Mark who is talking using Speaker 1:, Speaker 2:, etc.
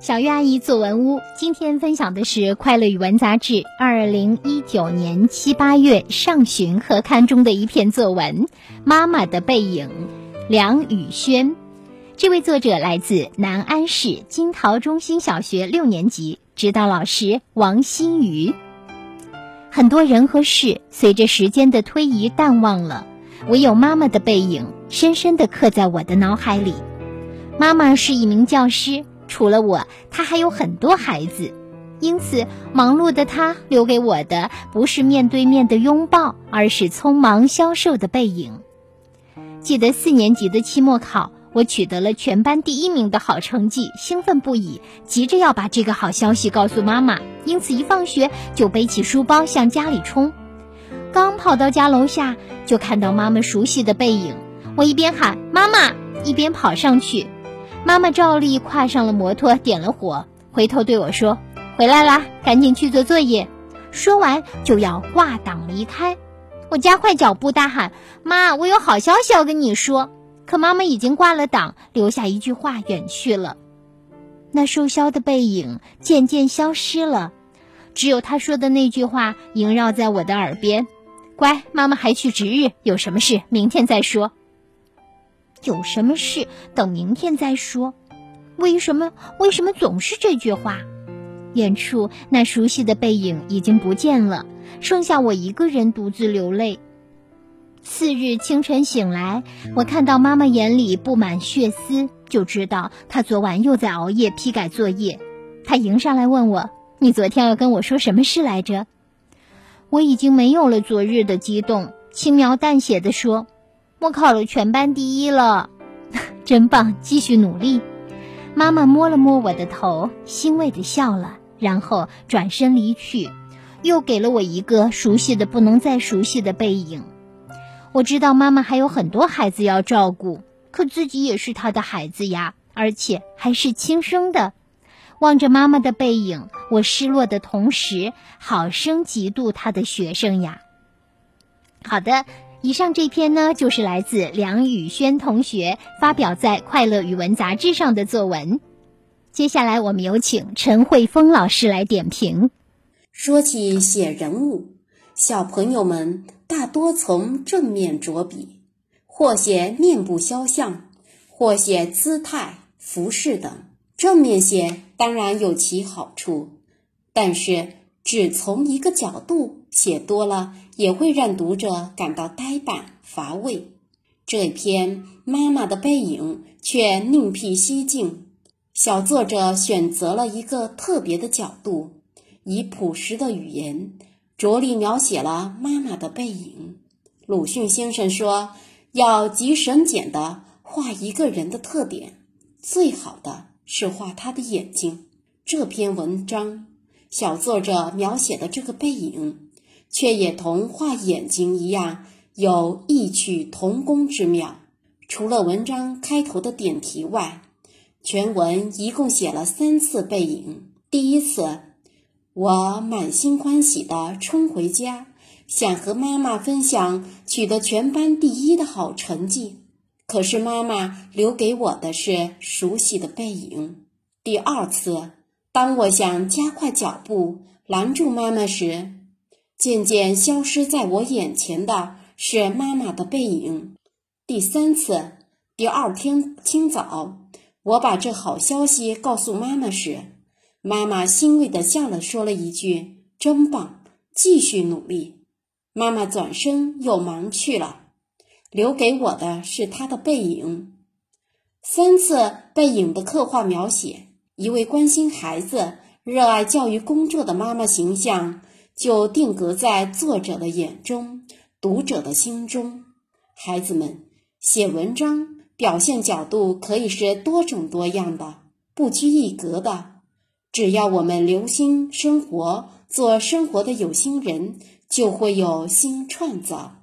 Speaker 1: 小月阿姨作文屋今天分享的是《快乐语文杂志》二零一九年七八月上旬合刊中的一篇作文《妈妈的背影》，梁宇轩。这位作者来自南安市金桃中心小学六年级，指导老师王新宇。很多人和事随着时间的推移淡忘了，唯有妈妈的背影深深地刻在我的脑海里。妈妈是一名教师。除了我，他还有很多孩子，因此忙碌的他留给我的不是面对面的拥抱，而是匆忙消瘦的背影。记得四年级的期末考，我取得了全班第一名的好成绩，兴奋不已，急着要把这个好消息告诉妈妈，因此一放学就背起书包向家里冲。刚跑到家楼下，就看到妈妈熟悉的背影，我一边喊妈妈，一边跑上去。妈妈照例跨上了摩托，点了火，回头对我说：“回来啦，赶紧去做作业。”说完就要挂档离开。我加快脚步大喊：“妈，我有好消息要跟你说！”可妈妈已经挂了档，留下一句话远去了。那瘦削的背影渐渐消失了，只有她说的那句话萦绕在我的耳边：“乖，妈妈还去值日，有什么事明天再说。”有什么事等明天再说？为什么？为什么总是这句话？远处那熟悉的背影已经不见了，剩下我一个人独自流泪。次日清晨醒来，我看到妈妈眼里布满血丝，就知道她昨晚又在熬夜批改作业。她迎上来问我：“你昨天要跟我说什么事来着？”我已经没有了昨日的激动，轻描淡写的说。我考了全班第一了，真棒！继续努力。妈妈摸了摸我的头，欣慰的笑了，然后转身离去，又给了我一个熟悉的不能再熟悉的背影。我知道妈妈还有很多孩子要照顾，可自己也是她的孩子呀，而且还是亲生的。望着妈妈的背影，我失落的同时，好生嫉妒她的学生呀。好的。以上这篇呢，就是来自梁宇轩同学发表在《快乐语文杂志》上的作文。接下来，我们有请陈慧峰老师来点评。
Speaker 2: 说起写人物，小朋友们大多从正面着笔，或写面部肖像，或写姿态、服饰等。正面写当然有其好处，但是。只从一个角度写多了，也会让读者感到呆板乏味。这篇妈妈的背影却另辟蹊径，小作者选择了一个特别的角度，以朴实的语言着力描写了妈妈的背影。鲁迅先生说：“要极省简的画一个人的特点，最好的是画他的眼睛。”这篇文章。小作者描写的这个背影，却也同画眼睛一样有异曲同工之妙。除了文章开头的点题外，全文一共写了三次背影。第一次，我满心欢喜地冲回家，想和妈妈分享取得全班第一的好成绩，可是妈妈留给我的是熟悉的背影。第二次。当我想加快脚步拦住妈妈时，渐渐消失在我眼前的是妈妈的背影。第三次，第二天清早，我把这好消息告诉妈妈时，妈妈欣慰地笑了，说了一句：“真棒，继续努力。”妈妈转身又忙去了，留给我的是她的背影。三次背影的刻画描写。一位关心孩子、热爱教育工作的妈妈形象，就定格在作者的眼中、读者的心中。孩子们写文章表现角度可以是多种多样的，不拘一格的。只要我们留心生活，做生活的有心人，就会有新创造。